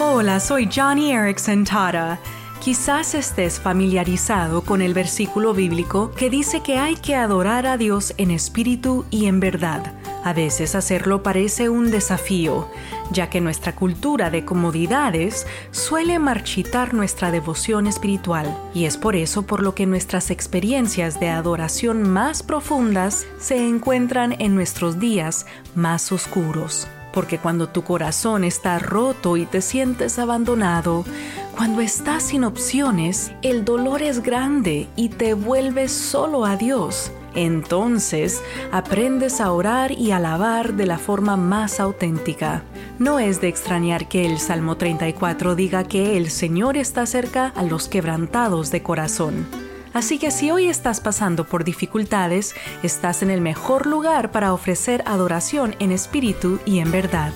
Hola, soy Johnny Erickson Tara. Quizás estés familiarizado con el versículo bíblico que dice que hay que adorar a Dios en espíritu y en verdad. A veces hacerlo parece un desafío, ya que nuestra cultura de comodidades suele marchitar nuestra devoción espiritual, y es por eso por lo que nuestras experiencias de adoración más profundas se encuentran en nuestros días más oscuros. Porque cuando tu corazón está roto y te sientes abandonado, cuando estás sin opciones, el dolor es grande y te vuelves solo a Dios. Entonces aprendes a orar y alabar de la forma más auténtica. No es de extrañar que el Salmo 34 diga que el Señor está cerca a los quebrantados de corazón. Así que si hoy estás pasando por dificultades, estás en el mejor lugar para ofrecer adoración en espíritu y en verdad.